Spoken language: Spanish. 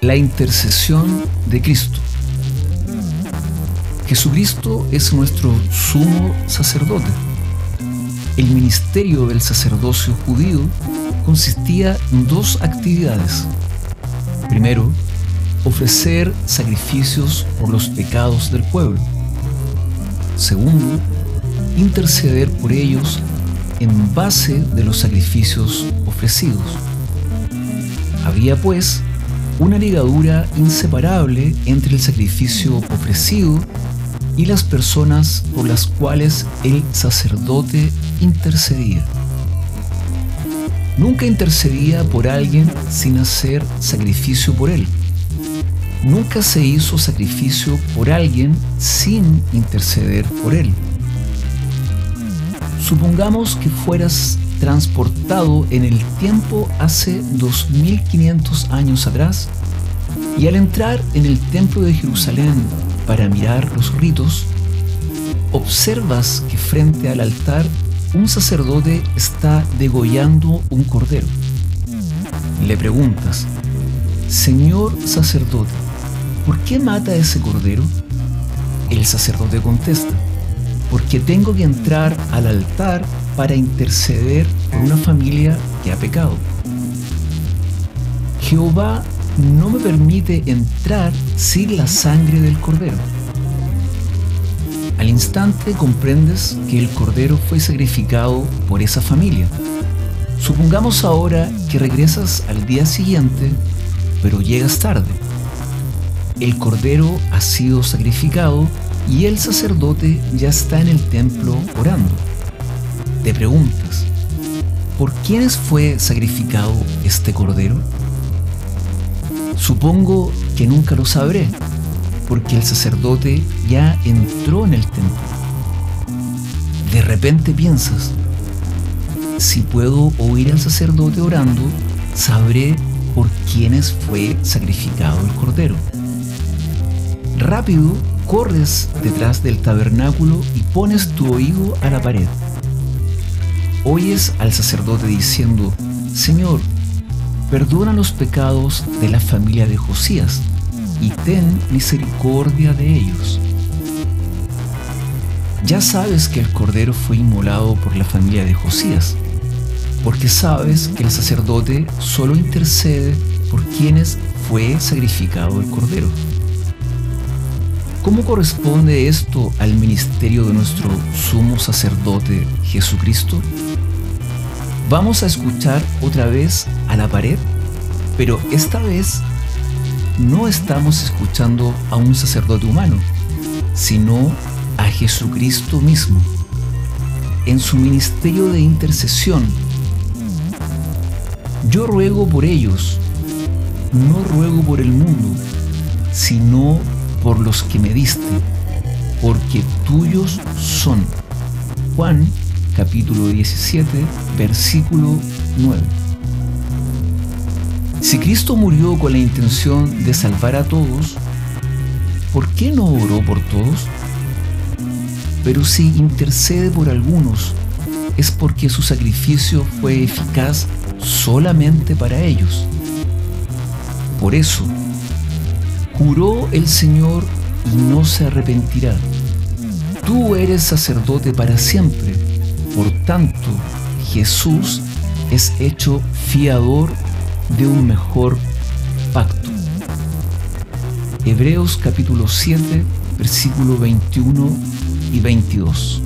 La intercesión de Cristo. Jesucristo es nuestro sumo sacerdote. El ministerio del sacerdocio judío consistía en dos actividades. Primero, ofrecer sacrificios por los pecados del pueblo. Segundo, interceder por ellos en base de los sacrificios ofrecidos. Había pues una ligadura inseparable entre el sacrificio ofrecido y las personas por las cuales el sacerdote intercedía. Nunca intercedía por alguien sin hacer sacrificio por él. Nunca se hizo sacrificio por alguien sin interceder por él. Supongamos que fueras transportado en el tiempo hace 2500 años atrás y al entrar en el templo de Jerusalén para mirar los ritos, observas que frente al altar un sacerdote está degollando un cordero. Le preguntas, Señor sacerdote, ¿por qué mata ese cordero? El sacerdote contesta, porque tengo que entrar al altar para interceder por una familia que ha pecado. Jehová no me permite entrar sin la sangre del cordero. Al instante comprendes que el cordero fue sacrificado por esa familia. Supongamos ahora que regresas al día siguiente, pero llegas tarde. El cordero ha sido sacrificado y el sacerdote ya está en el templo orando. Te preguntas, ¿por quiénes fue sacrificado este cordero? Supongo que nunca lo sabré, porque el sacerdote ya entró en el templo. De repente piensas, si puedo oír al sacerdote orando, sabré por quiénes fue sacrificado el cordero. Rápido corres detrás del tabernáculo y pones tu oído a la pared. Oyes al sacerdote diciendo, Señor, perdona los pecados de la familia de Josías y ten misericordia de ellos. Ya sabes que el cordero fue inmolado por la familia de Josías, porque sabes que el sacerdote solo intercede por quienes fue sacrificado el cordero. ¿Cómo corresponde esto al ministerio de nuestro sumo sacerdote Jesucristo? Vamos a escuchar otra vez a la pared, pero esta vez no estamos escuchando a un sacerdote humano, sino a Jesucristo mismo, en su ministerio de intercesión. Yo ruego por ellos, no ruego por el mundo, sino por los que me diste, porque tuyos son. Juan capítulo 17, versículo 9. Si Cristo murió con la intención de salvar a todos, ¿por qué no oró por todos? Pero si intercede por algunos, es porque su sacrificio fue eficaz solamente para ellos. Por eso, juró el Señor y no se arrepentirá. Tú eres sacerdote para siempre. Por tanto, Jesús es hecho fiador de un mejor pacto. Hebreos capítulo 7, versículo 21 y 22.